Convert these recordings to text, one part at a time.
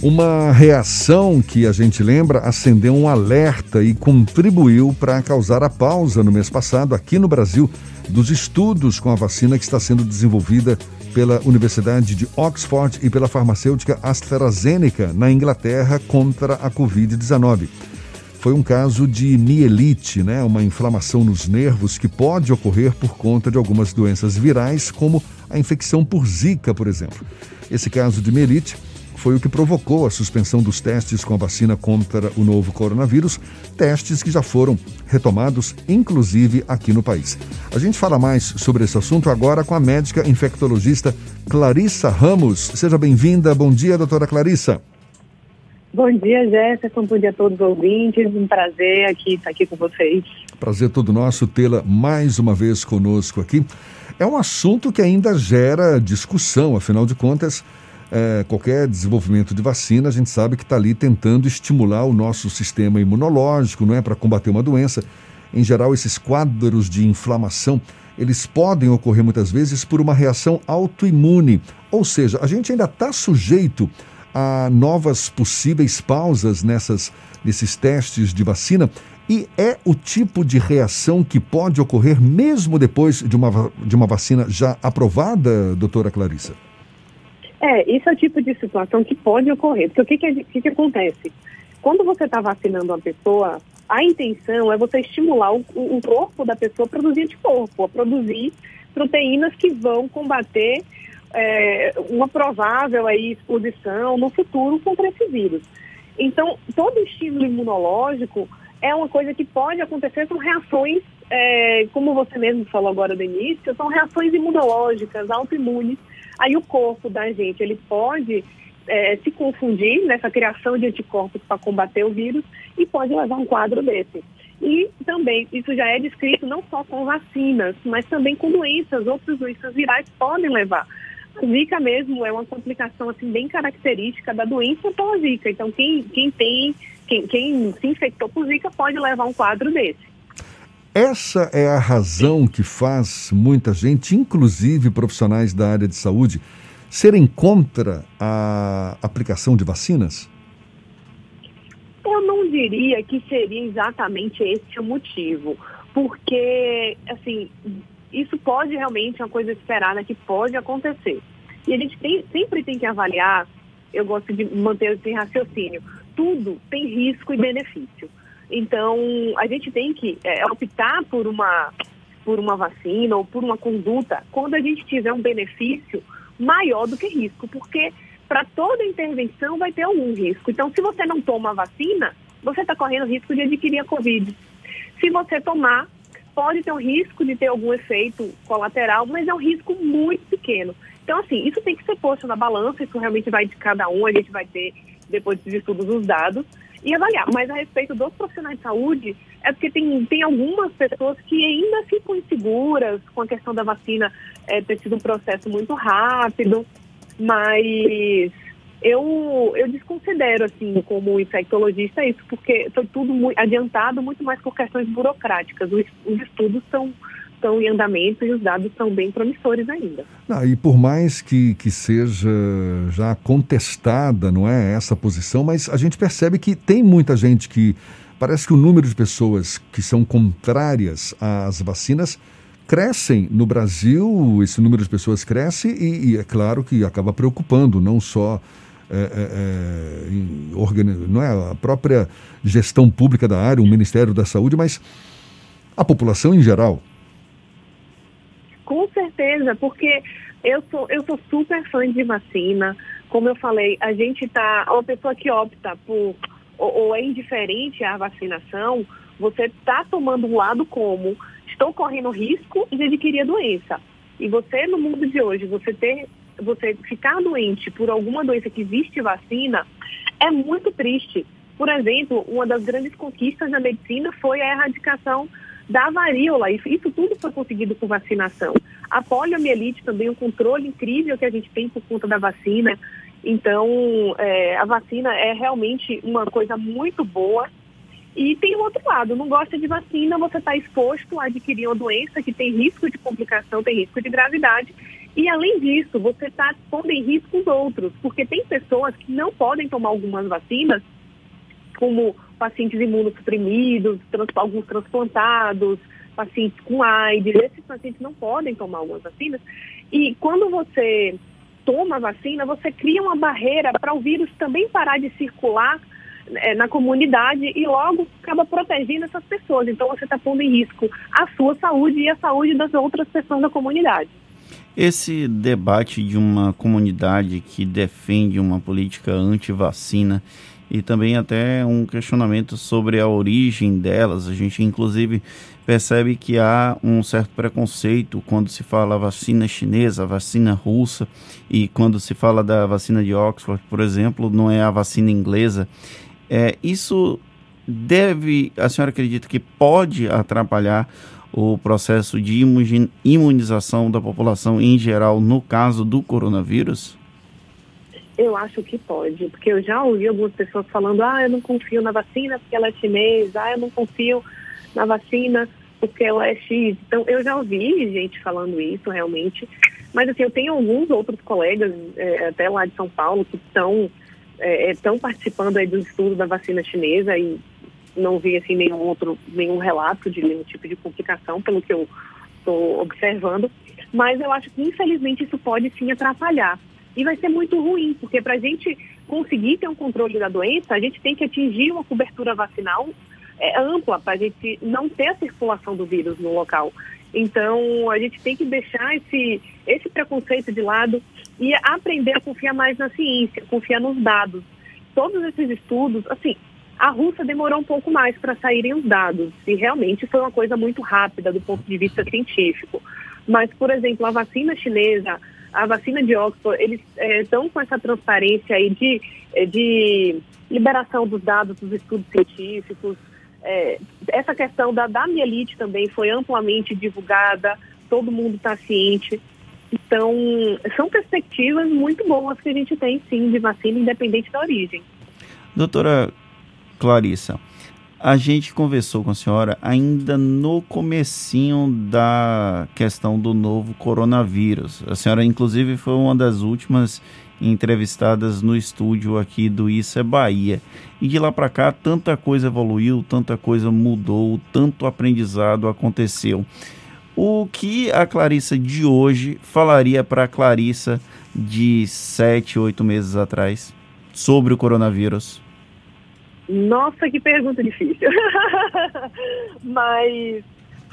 Uma reação que a gente lembra acendeu um alerta e contribuiu para causar a pausa no mês passado aqui no Brasil dos estudos com a vacina que está sendo desenvolvida pela Universidade de Oxford e pela farmacêutica AstraZeneca na Inglaterra contra a Covid-19. Foi um caso de mielite, né? uma inflamação nos nervos que pode ocorrer por conta de algumas doenças virais, como a infecção por Zika, por exemplo. Esse caso de mielite foi o que provocou a suspensão dos testes com a vacina contra o novo coronavírus, testes que já foram retomados, inclusive aqui no país. A gente fala mais sobre esse assunto agora com a médica infectologista Clarissa Ramos. Seja bem-vinda. Bom dia, doutora Clarissa. Bom dia, Jéssica. Bom dia a todos os ouvintes. Um prazer aqui estar aqui com vocês. Prazer todo nosso tê-la mais uma vez conosco aqui. É um assunto que ainda gera discussão, afinal de contas, é, qualquer desenvolvimento de vacina, a gente sabe que está ali tentando estimular o nosso sistema imunológico, não é, para combater uma doença. Em geral, esses quadros de inflamação, eles podem ocorrer muitas vezes por uma reação autoimune, ou seja, a gente ainda está sujeito a novas possíveis pausas nessas, nesses testes de vacina e é o tipo de reação que pode ocorrer mesmo depois de uma, de uma vacina já aprovada, doutora Clarissa? É, isso é o tipo de situação que pode ocorrer. Porque o que, que, que, que acontece? Quando você está vacinando uma pessoa, a intenção é você estimular o, o corpo da pessoa a produzir anticorpo, a produzir proteínas que vão combater é, uma provável aí, exposição no futuro contra esse vírus. Então, todo estímulo imunológico é uma coisa que pode acontecer, são reações, é, como você mesmo falou agora no início, são reações imunológicas, autoimunes, Aí o corpo da gente, ele pode é, se confundir nessa criação de anticorpos para combater o vírus e pode levar um quadro desse. E também, isso já é descrito não só com vacinas, mas também com doenças, outras doenças virais podem levar. A Zika mesmo é uma complicação assim bem característica da doença pela Zika. Então, quem, quem tem, quem, quem se infectou por Zika pode levar um quadro desse. Essa é a razão que faz muita gente, inclusive profissionais da área de saúde, serem contra a aplicação de vacinas? Eu não diria que seria exatamente esse o motivo, porque, assim, isso pode realmente, é uma coisa esperada que pode acontecer. E a gente tem, sempre tem que avaliar, eu gosto de manter esse raciocínio, tudo tem risco e benefício. Então, a gente tem que é, optar por uma, por uma vacina ou por uma conduta quando a gente tiver um benefício maior do que risco, porque para toda intervenção vai ter algum risco. Então, se você não toma a vacina, você está correndo risco de adquirir a Covid. Se você tomar, pode ter um risco de ter algum efeito colateral, mas é um risco muito pequeno. Então, assim, isso tem que ser posto na balança, isso realmente vai de cada um, a gente vai ter, depois de estudos, os dados e avaliar. Mas a respeito dos profissionais de saúde, é porque tem, tem algumas pessoas que ainda ficam inseguras com a questão da vacina é, ter sido um processo muito rápido, mas eu, eu desconsidero, assim, como infectologista isso, porque foi tudo muito adiantado muito mais por questões burocráticas. Os, os estudos são estão em andamento e os dados são bem promissores ainda. Ah, e por mais que, que seja já contestada, não é, essa posição, mas a gente percebe que tem muita gente que parece que o número de pessoas que são contrárias às vacinas crescem no Brasil, esse número de pessoas cresce e, e é claro que acaba preocupando não só é, é, não é a própria gestão pública da área, o Ministério da Saúde, mas a população em geral. Com certeza, porque eu sou, eu sou super fã de vacina. Como eu falei, a gente tá. Uma pessoa que opta por ou, ou é indiferente à vacinação, você está tomando um lado como estou correndo risco de adquirir a doença. E você, no mundo de hoje, você ter, você ficar doente por alguma doença que existe vacina, é muito triste. Por exemplo, uma das grandes conquistas da medicina foi a erradicação da varíola. Isso, isso tudo foi conseguido com vacinação. A poliomielite também, um controle incrível que a gente tem por conta da vacina. Então, é, a vacina é realmente uma coisa muito boa. E tem o outro lado, não gosta de vacina, você está exposto a adquirir uma doença que tem risco de complicação, tem risco de gravidade. E além disso, você está pondo em risco os outros, porque tem pessoas que não podem tomar algumas vacinas, como pacientes imunossuprimidos, trans, alguns transplantados, pacientes com AIDS, esses pacientes não podem tomar algumas vacinas. E quando você toma a vacina, você cria uma barreira para o vírus também parar de circular é, na comunidade e logo acaba protegendo essas pessoas. Então você está pondo em risco a sua saúde e a saúde das outras pessoas da comunidade. Esse debate de uma comunidade que defende uma política anti-vacina e também até um questionamento sobre a origem delas. A gente, inclusive, percebe que há um certo preconceito quando se fala vacina chinesa, vacina russa, e quando se fala da vacina de Oxford, por exemplo, não é a vacina inglesa. É, isso deve, a senhora acredita que pode atrapalhar o processo de imunização da população em geral no caso do coronavírus? Eu acho que pode, porque eu já ouvi algumas pessoas falando: ah, eu não confio na vacina porque ela é chinesa, ah, eu não confio na vacina porque ela é X. Então, eu já ouvi gente falando isso realmente, mas assim, eu tenho alguns outros colegas, é, até lá de São Paulo, que estão é, estão participando aí do estudo da vacina chinesa e não vi assim nenhum outro nenhum relato de nenhum tipo de complicação pelo que eu estou observando. Mas eu acho que infelizmente isso pode sim atrapalhar e vai ser muito ruim, porque para a gente conseguir ter um controle da doença, a gente tem que atingir uma cobertura vacinal é, ampla para a gente não ter a circulação do vírus no local. Então, a gente tem que deixar esse, esse preconceito de lado e aprender a confiar mais na ciência, confiar nos dados. Todos esses estudos, assim, a Rússia demorou um pouco mais para saírem os dados, e realmente foi uma coisa muito rápida do ponto de vista científico. Mas, por exemplo, a vacina chinesa, a vacina de Oxford, eles estão é, com essa transparência aí de, é, de liberação dos dados dos estudos científicos. É, essa questão da, da mielite também foi amplamente divulgada, todo mundo está ciente. Então, são perspectivas muito boas que a gente tem, sim, de vacina, independente da origem. Doutora Clarissa, a gente conversou com a senhora ainda no comecinho da questão do novo coronavírus. A senhora, inclusive, foi uma das últimas entrevistadas no estúdio aqui do Isso é Bahia. E de lá para cá, tanta coisa evoluiu, tanta coisa mudou, tanto aprendizado aconteceu. O que a Clarissa de hoje falaria para a Clarissa de sete, oito meses atrás sobre o coronavírus? Nossa, que pergunta difícil. Mas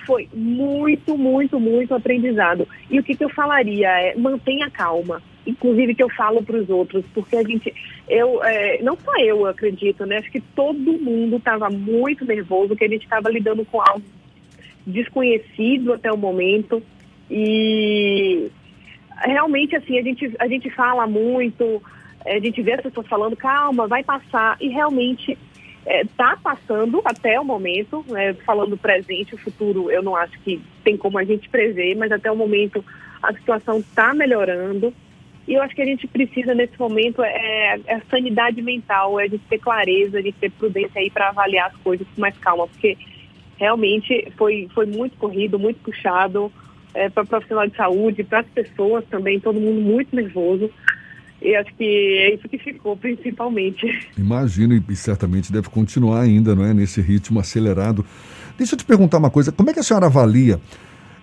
foi muito, muito, muito aprendizado. E o que, que eu falaria é mantenha calma. Inclusive que eu falo para os outros, porque a gente, eu, é, não só eu acredito, né? Acho que todo mundo estava muito nervoso, que a gente estava lidando com algo desconhecido até o momento. E realmente assim, a gente, a gente fala muito, a gente vê as pessoas falando, calma, vai passar, e realmente está é, passando até o momento, né, falando presente, o futuro eu não acho que tem como a gente prever, mas até o momento a situação está melhorando. E eu acho que a gente precisa nesse momento é, é a sanidade mental, é de ter clareza, de ter prudência aí para avaliar as coisas com mais calma, porque realmente foi, foi muito corrido, muito puxado é, para profissional de saúde, para as pessoas também, todo mundo muito nervoso. E acho que é isso que ficou, principalmente. Imagino, e certamente deve continuar ainda, não é? Nesse ritmo acelerado. Deixa eu te perguntar uma coisa: como é que a senhora avalia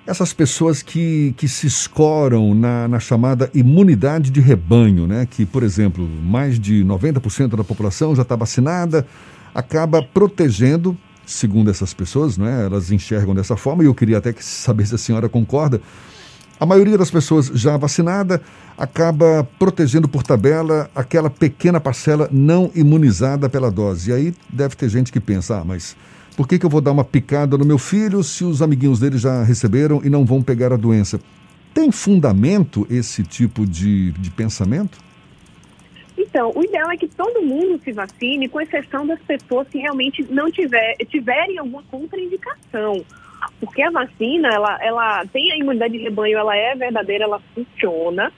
essas pessoas que, que se escoram na, na chamada imunidade de rebanho, né? Que, por exemplo, mais de 90% da população já está vacinada, acaba protegendo, segundo essas pessoas, não é? Elas enxergam dessa forma, e eu queria até que saber se a senhora concorda a maioria das pessoas já vacinada acaba protegendo por tabela aquela pequena parcela não imunizada pela dose. E aí deve ter gente que pensa, ah, mas por que, que eu vou dar uma picada no meu filho se os amiguinhos dele já receberam e não vão pegar a doença? Tem fundamento esse tipo de, de pensamento? Então, o ideal é que todo mundo se vacine, com exceção das pessoas que realmente não tiver, tiverem alguma contraindicação porque a vacina, ela, ela tem a imunidade de rebanho, ela é verdadeira, ela funciona,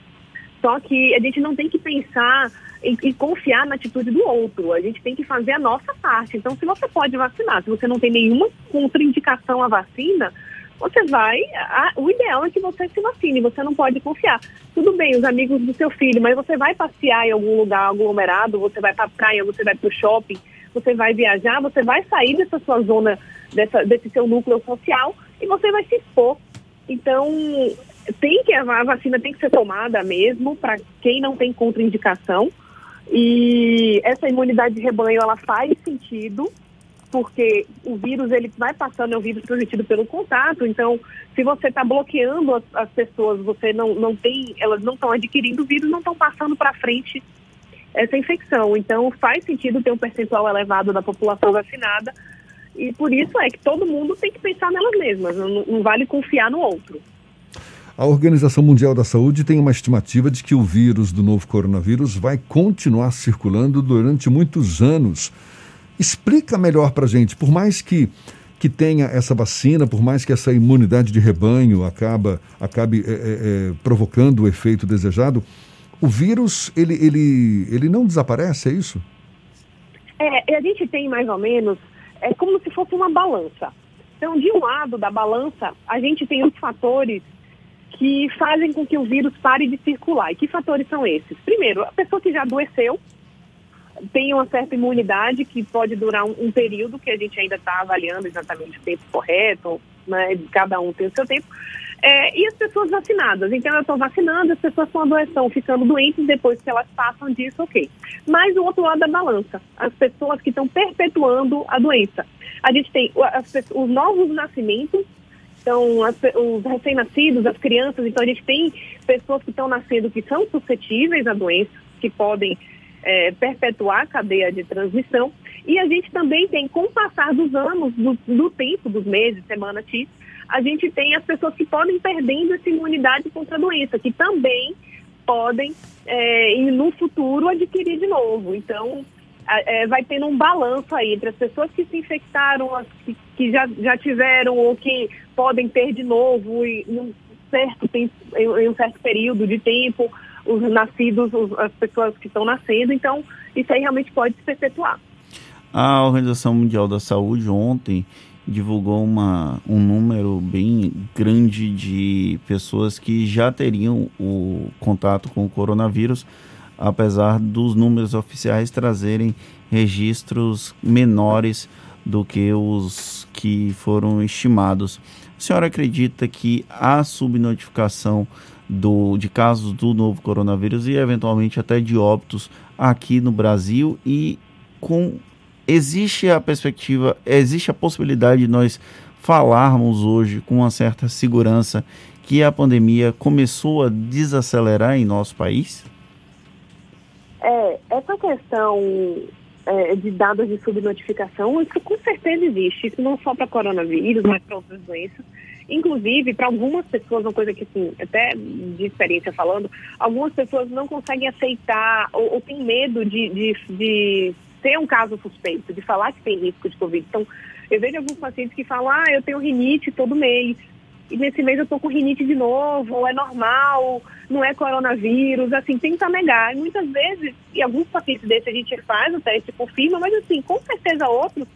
só que a gente não tem que pensar em, em, confiar na atitude do outro, a gente tem que fazer a nossa parte. Então, se você pode vacinar, se você não tem nenhuma contraindicação à vacina, você vai. A, o ideal é que você se vacine, você não pode confiar. Tudo bem, os amigos do seu filho, mas você vai passear em algum lugar aglomerado, você vai para a praia, você vai para o shopping, você vai viajar, você vai sair dessa sua zona, dessa, desse seu núcleo social e você vai se expor. Então, tem que a vacina tem que ser tomada mesmo para quem não tem contraindicação. E essa imunidade de rebanho ela faz sentido porque o vírus ele vai passando, é um vírus transmitido pelo contato, então se você está bloqueando as, as, pessoas, você não, não tem, elas não estão adquirindo o vírus, não estão passando para frente essa infecção. Então faz sentido ter um percentual elevado da população vacinada e por isso é que todo mundo tem que pensar nelas mesmas, não, não vale confiar no outro. A Organização Mundial da Saúde tem uma estimativa de que o vírus do novo coronavírus vai continuar circulando durante muitos anos. Explica melhor para a gente, por mais que, que tenha essa vacina, por mais que essa imunidade de rebanho acaba, acabe é, é, provocando o efeito desejado, o vírus ele, ele, ele não desaparece, é isso? É, a gente tem mais ou menos, é como se fosse uma balança. Então, de um lado da balança, a gente tem os fatores que fazem com que o vírus pare de circular. E que fatores são esses? Primeiro, a pessoa que já adoeceu, tem uma certa imunidade que pode durar um, um período que a gente ainda está avaliando exatamente o tempo correto, né? Cada um tem o seu tempo. É, e as pessoas vacinadas. Então, eu estou vacinando, as pessoas estão adoecendo, ficando doentes depois que elas passam disso, ok. Mas o outro lado da balança, as pessoas que estão perpetuando a doença. A gente tem as, os novos nascimentos, então as, os recém-nascidos, as crianças, então a gente tem pessoas que estão nascendo que são suscetíveis à doença, que podem é, perpetuar a cadeia de transmissão. E a gente também tem, com o passar dos anos, do, do tempo, dos meses, semana X, a gente tem as pessoas que podem perdendo essa imunidade contra a doença, que também podem, é, no futuro, adquirir de novo. Então, é, vai tendo um balanço aí entre as pessoas que se infectaram, as que, que já, já tiveram ou que podem ter de novo em um certo, em um certo período de tempo, os nascidos, os, as pessoas que estão nascendo, então isso aí realmente pode se perpetuar. A Organização Mundial da Saúde ontem divulgou uma, um número bem grande de pessoas que já teriam o contato com o coronavírus, apesar dos números oficiais trazerem registros menores do que os que foram estimados. A senhora acredita que a subnotificação do, de casos do novo coronavírus e eventualmente até de óbitos aqui no Brasil e com existe a perspectiva, existe a possibilidade de nós falarmos hoje com uma certa segurança que a pandemia começou a desacelerar em nosso país? É, essa questão é, de dados de subnotificação, isso com certeza existe. Isso não só para coronavírus, mas para outras doenças. Inclusive, para algumas pessoas, uma coisa que, assim, até de experiência falando, algumas pessoas não conseguem aceitar ou, ou têm medo de, de, de ser um caso suspeito, de falar que tem risco de Covid. Então, eu vejo alguns pacientes que falam, ah, eu tenho rinite todo mês, e nesse mês eu estou com rinite de novo, é normal, não é coronavírus, assim, tenta negar. E muitas vezes, e alguns pacientes desses a gente faz o teste, confirma, mas assim, com certeza outros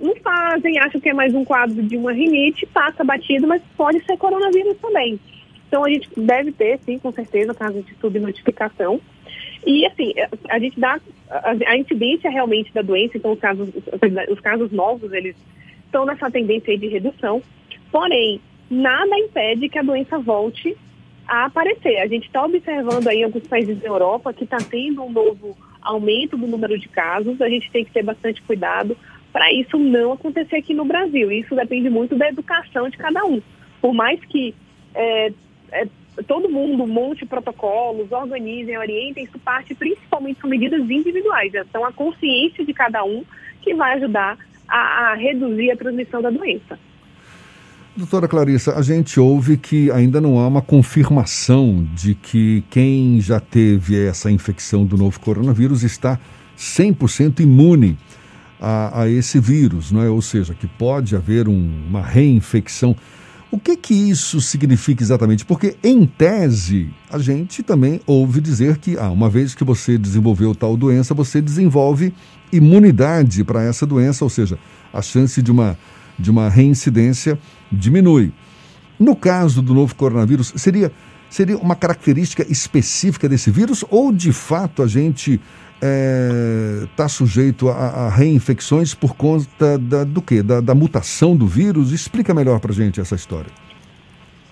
não fazem, acham que é mais um quadro de uma rinite, passa batido, mas pode ser coronavírus também. Então a gente deve ter, sim, com certeza, casos de subnotificação. E assim, a gente dá a, incidência realmente da doença, então os casos, os casos novos, eles estão nessa tendência de redução. Porém, nada impede que a doença volte a aparecer. A gente está observando aí alguns países da Europa que está tendo um novo aumento do número de casos. A gente tem que ter bastante cuidado para isso não acontecer aqui no Brasil. Isso depende muito da educação de cada um. Por mais que é, é, todo mundo monte protocolos, organizem, orientem, isso parte principalmente com medidas individuais. Então, a consciência de cada um que vai ajudar a, a reduzir a transmissão da doença. Doutora Clarissa, a gente ouve que ainda não há uma confirmação de que quem já teve essa infecção do novo coronavírus está 100% imune a, a esse vírus, não é? ou seja, que pode haver um, uma reinfecção. O que que isso significa exatamente? Porque, em tese, a gente também ouve dizer que, ah, uma vez que você desenvolveu tal doença, você desenvolve imunidade para essa doença, ou seja, a chance de uma, de uma reincidência diminui. No caso do novo coronavírus, seria, seria uma característica específica desse vírus ou de fato a gente está é, tá sujeito a, a, reinfecções por conta da, do quê? Da, da mutação do vírus? Explica melhor para gente essa história.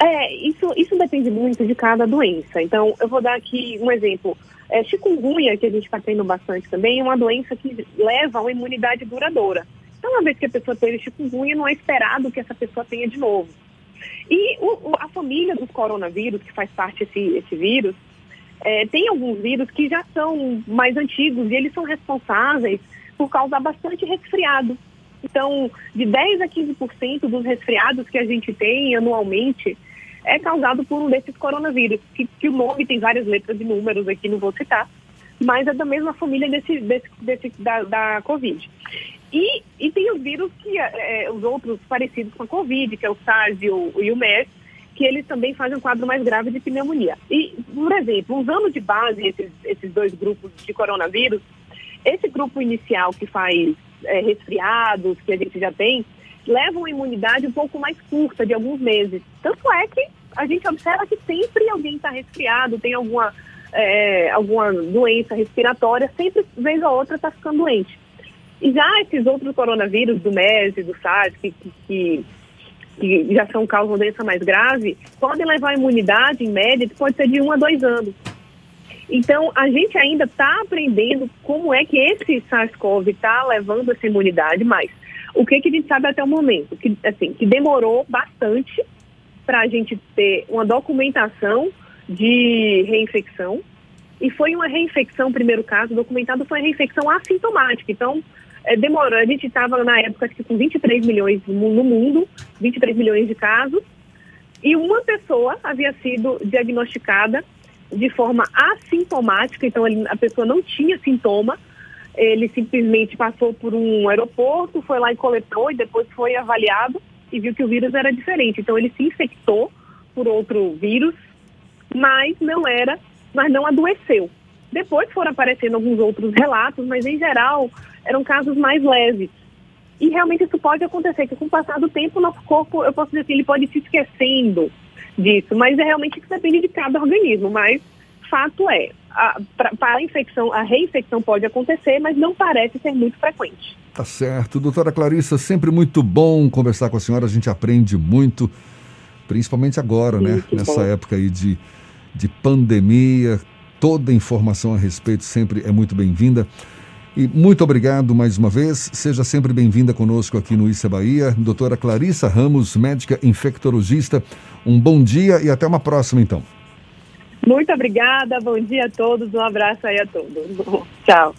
É, isso, isso depende muito de cada doença. Então, eu vou dar aqui um exemplo. É, chikungunya, que a gente está tendo bastante também, é uma doença que leva a uma imunidade duradoura. Então, uma vez que a pessoa teve chikungunya, não é esperado que essa pessoa tenha de novo. E o, a família dos coronavírus, que faz parte esse, esse vírus, é, tem alguns vírus que já são mais antigos e eles são responsáveis por causar bastante resfriado. Então, de 10 a 15% dos resfriados que a gente tem anualmente é causado por um desses coronavírus, que, que o nome tem várias letras e números aqui, não vou citar, mas é da mesma família desse, desse, desse da, da Covid. E, e tem os vírus que, é, os outros parecidos com a Covid, que é o SARS e o, e o MERS, que eles também fazem um quadro mais grave de pneumonia. E, por exemplo, usando de base esses, esses dois grupos de coronavírus, esse grupo inicial que faz é, resfriados, que a gente já tem, leva uma imunidade um pouco mais curta, de alguns meses. Tanto é que a gente observa que sempre alguém está resfriado, tem alguma, é, alguma doença respiratória, sempre, vez ou outra, está ficando doente. E já esses outros coronavírus, do MERS do SARS, que, que, que já são causam doença mais grave, podem levar imunidade, em média, que pode ser de um a dois anos. Então, a gente ainda está aprendendo como é que esse SARS-CoV está levando essa imunidade, mas o que, que a gente sabe até o momento? Que, assim, que demorou bastante para a gente ter uma documentação de reinfecção, e foi uma reinfecção, primeiro caso documentado, foi reinfecção assintomática. Então, é, demorou. A gente estava na época que com 23 milhões no mundo, 23 milhões de casos, e uma pessoa havia sido diagnosticada de forma assintomática, então ele, a pessoa não tinha sintoma, ele simplesmente passou por um aeroporto, foi lá e coletou e depois foi avaliado e viu que o vírus era diferente. Então ele se infectou por outro vírus, mas não era, mas não adoeceu. Depois foram aparecendo alguns outros relatos, mas em geral eram casos mais leves. E realmente isso pode acontecer, que com o passar do tempo o nosso corpo, eu posso dizer assim, ele pode se esquecendo disso, mas é realmente que depende de cada organismo. Mas fato é, para a infecção, a reinfecção pode acontecer, mas não parece ser muito frequente. Tá certo. Doutora Clarissa, sempre muito bom conversar com a senhora, a gente aprende muito, principalmente agora, Sim, né? Nessa bom. época aí de, de pandemia, toda informação a respeito sempre é muito bem-vinda. E muito obrigado mais uma vez. Seja sempre bem-vinda conosco aqui no Issa Bahia. Doutora Clarissa Ramos, médica infectologista. Um bom dia e até uma próxima, então. Muito obrigada, bom dia a todos, um abraço aí a todos. Tchau.